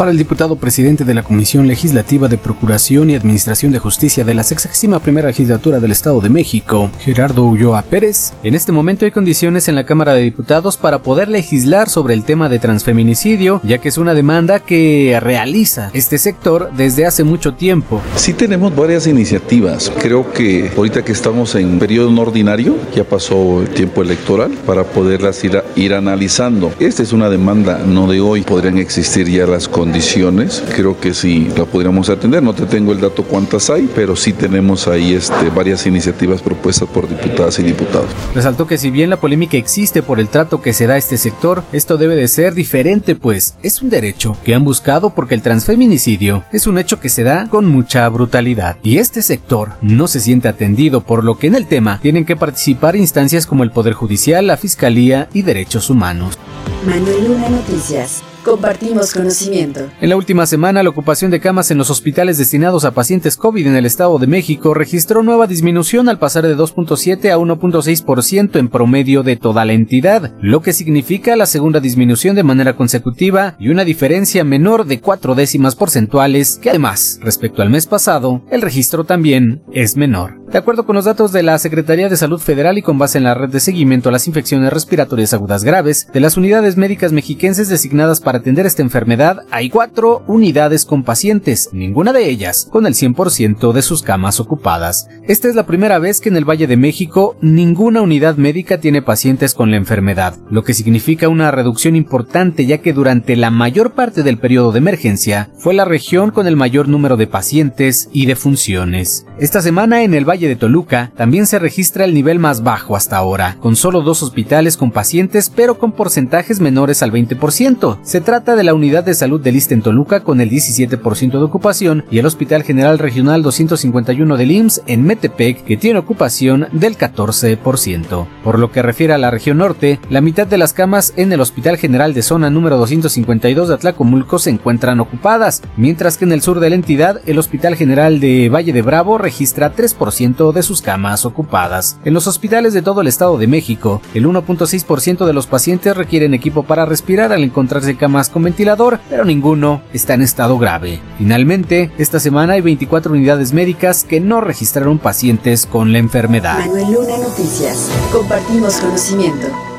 Para el diputado presidente de la Comisión Legislativa de Procuración y Administración de Justicia de la 61 primera legislatura del Estado de México, Gerardo Ulloa Pérez, en este momento hay condiciones en la Cámara de Diputados para poder legislar sobre el tema de transfeminicidio, ya que es una demanda que realiza este sector desde hace mucho tiempo. Sí tenemos varias iniciativas. Creo que ahorita que estamos en periodo no ordinario, ya pasó el tiempo electoral, para poderlas ir, ir analizando. Esta es una demanda no de hoy, podrían existir ya las condiciones condiciones, creo que sí la podríamos atender. No te tengo el dato cuántas hay, pero sí tenemos ahí este, varias iniciativas propuestas por diputadas y diputados. Resaltó que si bien la polémica existe por el trato que se da a este sector, esto debe de ser diferente, pues es un derecho que han buscado porque el transfeminicidio es un hecho que se da con mucha brutalidad. Y este sector no se siente atendido, por lo que en el tema tienen que participar instancias como el Poder Judicial, la Fiscalía y Derechos Humanos. Manuel Luna Noticias. Compartimos conocimiento. En la última semana, la ocupación de camas en los hospitales destinados a pacientes COVID en el Estado de México registró nueva disminución al pasar de 2.7 a 1.6% en promedio de toda la entidad, lo que significa la segunda disminución de manera consecutiva y una diferencia menor de cuatro décimas porcentuales, que además, respecto al mes pasado, el registro también es menor. De acuerdo con los datos de la Secretaría de Salud Federal y con base en la red de seguimiento a las infecciones respiratorias agudas graves, de las unidades médicas mexiquenses designadas para atender esta enfermedad, hay cuatro unidades con pacientes, ninguna de ellas con el 100% de sus camas ocupadas. Esta es la primera vez que en el Valle de México ninguna unidad médica tiene pacientes con la enfermedad, lo que significa una reducción importante ya que durante la mayor parte del periodo de emergencia fue la región con el mayor número de pacientes y de funciones. Esta semana en el Valle de Toluca también se registra el nivel más bajo hasta ahora, con solo dos hospitales con pacientes pero con porcentajes menores al 20%. Se trata de la unidad de salud de Lista en Toluca con el 17% de ocupación y el Hospital General Regional 251 del IMSS en Metepec que tiene ocupación del 14%. Por lo que refiere a la región norte, la mitad de las camas en el Hospital General de Zona número 252 de Atlacomulco se encuentran ocupadas, mientras que en el sur de la entidad el Hospital General de Valle de Bravo registra 3% de sus camas ocupadas. En los hospitales de todo el Estado de México, el 1.6% de los pacientes requieren equipo para respirar al encontrarse camas con ventilador, pero ninguno está en estado grave. Finalmente, esta semana hay 24 unidades médicas que no registraron pacientes con la enfermedad. Manuel Luna Noticias. Compartimos conocimiento.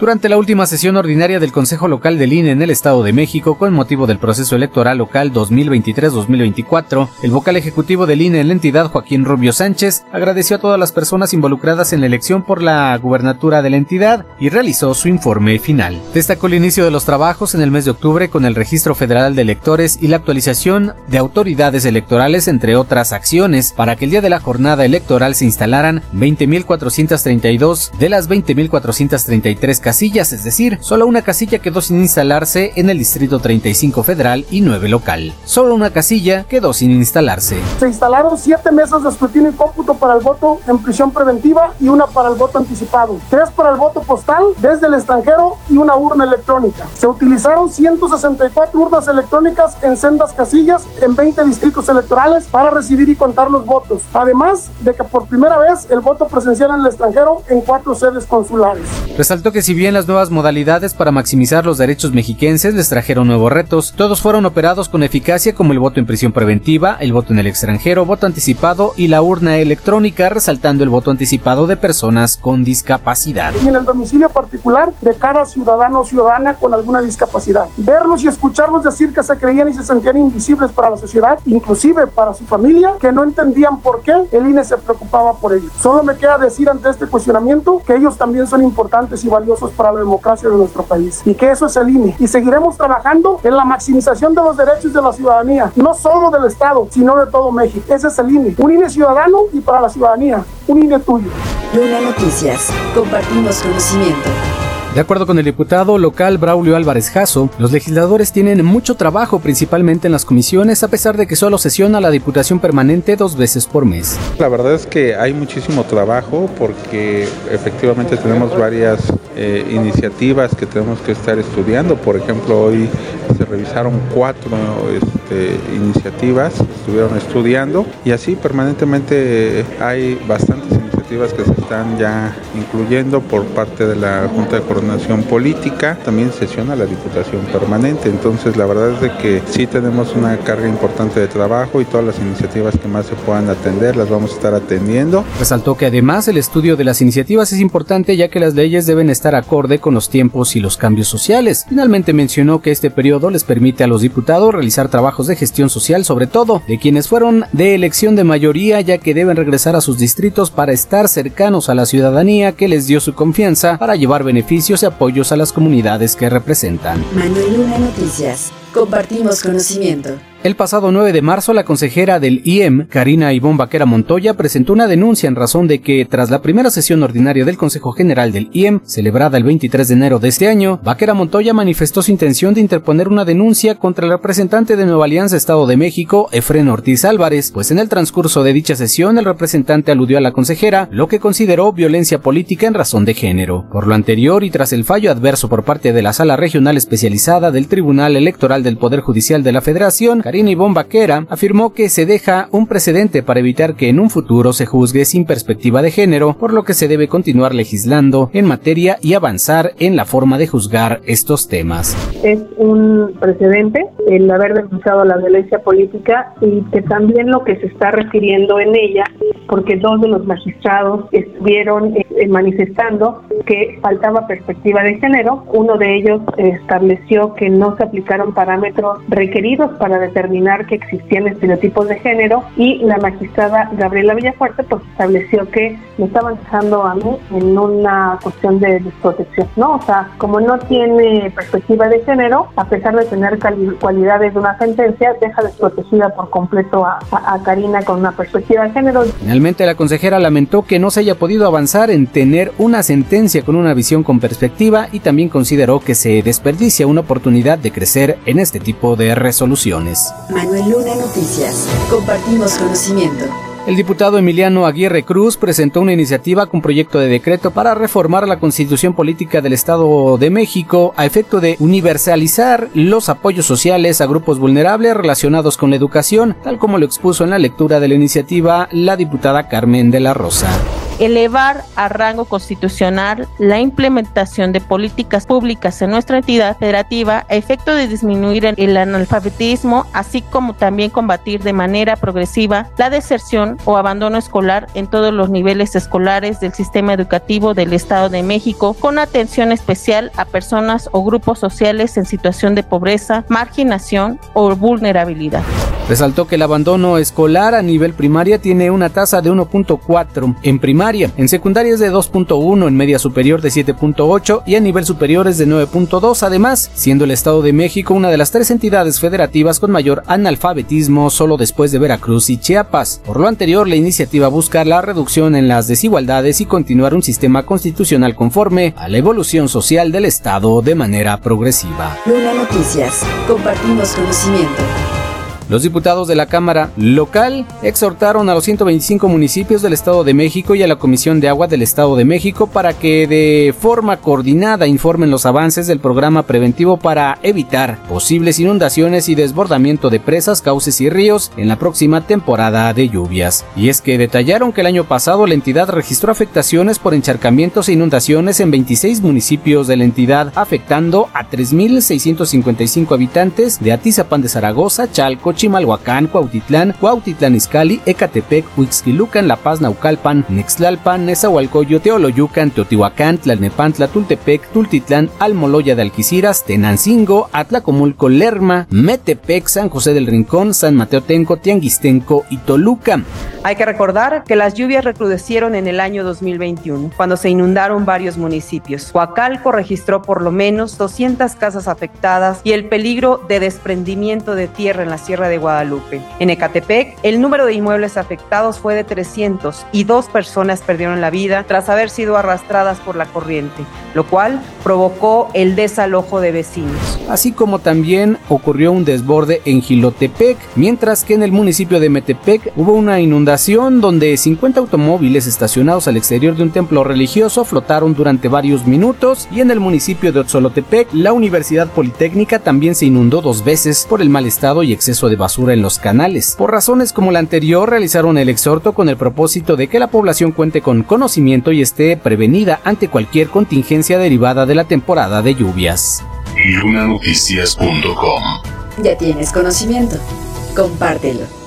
Durante la última sesión ordinaria del Consejo Local del INE en el Estado de México, con motivo del proceso electoral local 2023-2024, el vocal ejecutivo del INE en la entidad, Joaquín Rubio Sánchez, agradeció a todas las personas involucradas en la elección por la gubernatura de la entidad y realizó su informe final. Destacó el inicio de los trabajos en el mes de octubre con el Registro Federal de Electores y la actualización de autoridades electorales, entre otras acciones, para que el día de la jornada electoral se instalaran 20.432 de las 20.433 casillas, es decir, solo una casilla quedó sin instalarse en el Distrito 35 Federal y 9 local. Solo una casilla quedó sin instalarse. Se instalaron siete mesas de escrutinio y cómputo para el voto en prisión preventiva y una para el voto anticipado, tres para el voto postal desde el extranjero y una urna electrónica. Se utilizaron 164 urnas electrónicas en sendas casillas en 20 distritos electorales para recibir y contar los votos. Además de que por primera vez el voto presencial en el extranjero en cuatro sedes consulares. Resaltó que si bien las nuevas modalidades para maximizar los derechos mexiquenses les trajeron nuevos retos, todos fueron operados con eficacia como el voto en prisión preventiva, el voto en el extranjero, voto anticipado y la urna electrónica, resaltando el voto anticipado de personas con discapacidad. Y en el domicilio particular de cada ciudadano o ciudadana con alguna discapacidad. Verlos y escucharlos decir que se creían y se sentían invisibles para la sociedad, inclusive para su familia, que no entendían por qué el INE se preocupaba por ellos. Solo me queda decir ante este cuestionamiento que ellos también son importantes y valiosos para la democracia de nuestro país y que eso es el INE. Y seguiremos trabajando en la maximización de los derechos de la ciudadanía, no solo del Estado, sino de todo México. Ese es el INE, un INE ciudadano y para la ciudadanía, un INE tuyo. Luna Noticias, compartimos conocimiento. De acuerdo con el diputado local Braulio Álvarez Jasso, los legisladores tienen mucho trabajo principalmente en las comisiones a pesar de que solo sesiona la Diputación Permanente dos veces por mes. La verdad es que hay muchísimo trabajo porque efectivamente tenemos varias eh, iniciativas que tenemos que estar estudiando. Por ejemplo, hoy se revisaron cuatro este, iniciativas, estuvieron estudiando y así permanentemente hay bastantes iniciativas que se están ya incluyendo por parte de la Junta de Coordinación Política, también sesiona la Diputación Permanente. Entonces la verdad es de que sí tenemos una carga importante de trabajo y todas las iniciativas que más se puedan atender las vamos a estar atendiendo. Resaltó que además el estudio de las iniciativas es importante ya que las leyes deben estar acorde con los tiempos y los cambios sociales. Finalmente mencionó que este periodo les permite a los diputados realizar trabajos de gestión social, sobre todo de quienes fueron de elección de mayoría, ya que deben regresar a sus distritos para estar cercanos a la ciudadanía que les dio su confianza para llevar beneficios y apoyos a las comunidades que representan. Manuel Luna Noticias. Compartimos conocimiento. El pasado 9 de marzo, la consejera del IEM, Karina Ivón Vaquera Montoya, presentó una denuncia en razón de que, tras la primera sesión ordinaria del Consejo General del IEM, celebrada el 23 de enero de este año, Vaquera Montoya manifestó su intención de interponer una denuncia contra el representante de Nueva Alianza Estado de México, Efren Ortiz Álvarez, pues en el transcurso de dicha sesión el representante aludió a la consejera, lo que consideró violencia política en razón de género. Por lo anterior y tras el fallo adverso por parte de la Sala Regional Especializada del Tribunal Electoral del Poder Judicial de la Federación, Karina Ivonne Vaquera afirmó que se deja un precedente para evitar que en un futuro se juzgue sin perspectiva de género, por lo que se debe continuar legislando en materia y avanzar en la forma de juzgar estos temas. Es un precedente el haber denunciado la violencia política y que también lo que se está refiriendo en ella, porque dos de los magistrados estuvieron eh, manifestando que faltaba perspectiva de género. Uno de ellos estableció que no se aplicaron parámetros requeridos para determinar que existían estereotipos de género y la magistrada Gabriela Villafuerte pues estableció que me estaban dejando a mí en una cuestión de desprotección, ¿no? O sea, como no tiene perspectiva de género, a pesar de tener cualidades de una sentencia, deja desprotegida por completo a, a Karina con una perspectiva de género. Finalmente, la consejera lamentó que no se haya podido avanzar en tener una sentencia con una visión con perspectiva y también consideró que se desperdicia una oportunidad de crecer en este tipo de resoluciones. Manuel Luna Noticias. Compartimos conocimiento. El diputado Emiliano Aguirre Cruz presentó una iniciativa con proyecto de decreto para reformar la constitución política del Estado de México a efecto de universalizar los apoyos sociales a grupos vulnerables relacionados con la educación, tal como lo expuso en la lectura de la iniciativa la diputada Carmen de la Rosa elevar a rango constitucional la implementación de políticas públicas en nuestra entidad federativa a efecto de disminuir el analfabetismo, así como también combatir de manera progresiva la deserción o abandono escolar en todos los niveles escolares del sistema educativo del Estado de México, con atención especial a personas o grupos sociales en situación de pobreza, marginación o vulnerabilidad. Resaltó que el abandono escolar a nivel primaria tiene una tasa de 1.4 en primaria, en secundaria es de 2.1, en media superior de 7.8 y a nivel superior es de 9.2, además, siendo el Estado de México una de las tres entidades federativas con mayor analfabetismo solo después de Veracruz y Chiapas. Por lo anterior, la iniciativa busca la reducción en las desigualdades y continuar un sistema constitucional conforme a la evolución social del Estado de manera progresiva. Luna Noticias, compartimos conocimiento. Los diputados de la Cámara local exhortaron a los 125 municipios del Estado de México y a la Comisión de Agua del Estado de México para que de forma coordinada informen los avances del programa preventivo para evitar posibles inundaciones y desbordamiento de presas, cauces y ríos en la próxima temporada de lluvias. Y es que detallaron que el año pasado la entidad registró afectaciones por encharcamientos e inundaciones en 26 municipios de la entidad, afectando a 3.655 habitantes de Atizapán de Zaragoza, Chalco, Chimalhuacán, Cuautitlán, Cuautitlán Izcalli, Ecatepec, Huixquilucan, La Paz, Naucalpan, Nextlalpan, Nezahualcoyo, Teoloyucan, Teotihuacán, Tlalnepantla, Tultepec, Tultitlán, Almoloya de Alquiciras, Tenancingo, Atlacomulco, Lerma, Metepec, San José del Rincón, San Mateo Tenco, Tianguistenco y Toluca. Hay que recordar que las lluvias recrudecieron en el año 2021, cuando se inundaron varios municipios. Huacalco registró por lo menos 200 casas afectadas y el peligro de desprendimiento de tierra en la De Guadalupe. En Ecatepec, el número de inmuebles afectados fue de 300 y dos personas perdieron la vida tras haber sido arrastradas por la corriente, lo cual provocó el desalojo de vecinos. Así como también ocurrió un desborde en Gilotepec, mientras que en el municipio de Metepec hubo una inundación donde 50 automóviles estacionados al exterior de un templo religioso flotaron durante varios minutos y en el municipio de Otzolotepec la Universidad Politécnica también se inundó dos veces por el mal estado y exceso de basura en los canales. Por razones como la anterior, realizaron el exhorto con el propósito de que la población cuente con conocimiento y esté prevenida ante cualquier contingencia derivada de la temporada de lluvias. Lunanoticias.com Ya tienes conocimiento. Compártelo.